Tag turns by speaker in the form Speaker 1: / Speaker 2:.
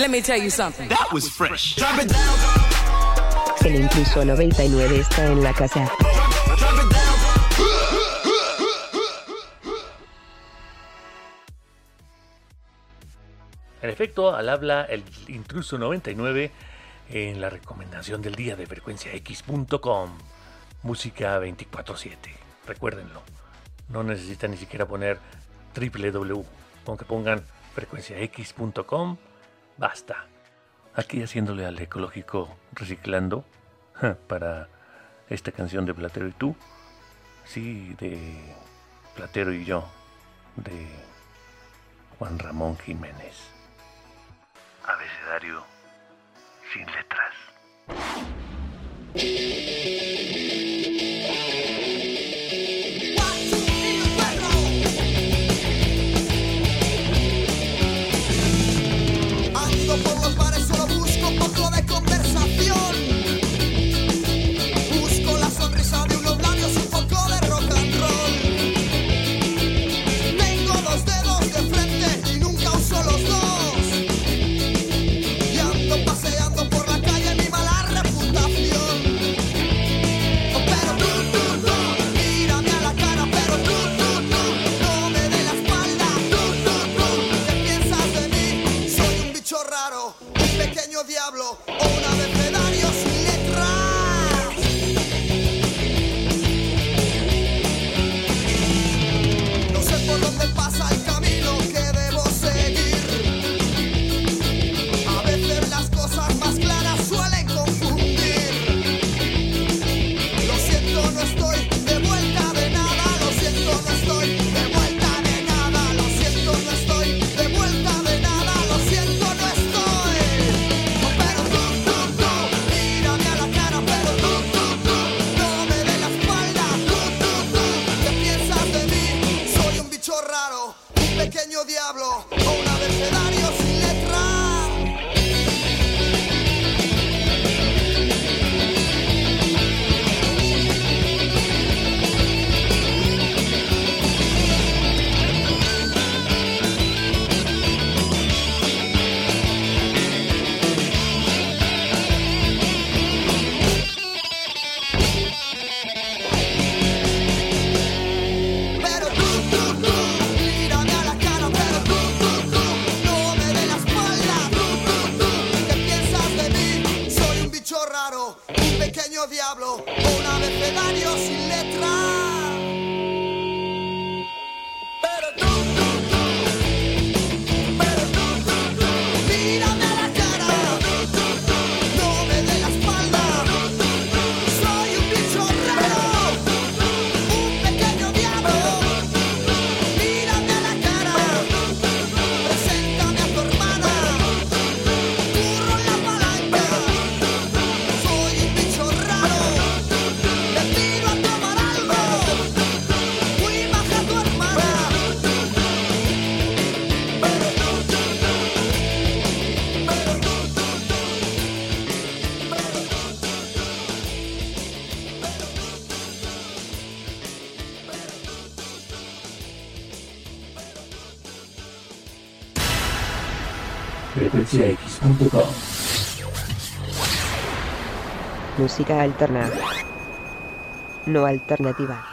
Speaker 1: Let me tell you something. That was fresh.
Speaker 2: El intruso 99 está en la casa.
Speaker 3: En efecto, al habla el intruso 99 en la recomendación del día de frecuenciax.com. Música 24/7. Recuérdenlo. No necesitan ni siquiera poner www. Con que pongan frecuenciax.com, basta. Aquí haciéndole al ecológico reciclando para esta canción de Platero y tú. Sí, de Platero y yo. De Juan Ramón Jiménez por la diablo. diablo o un abecedario abecedario sin letras.
Speaker 2: frecuenciax.com. Música alterna. No alternativa.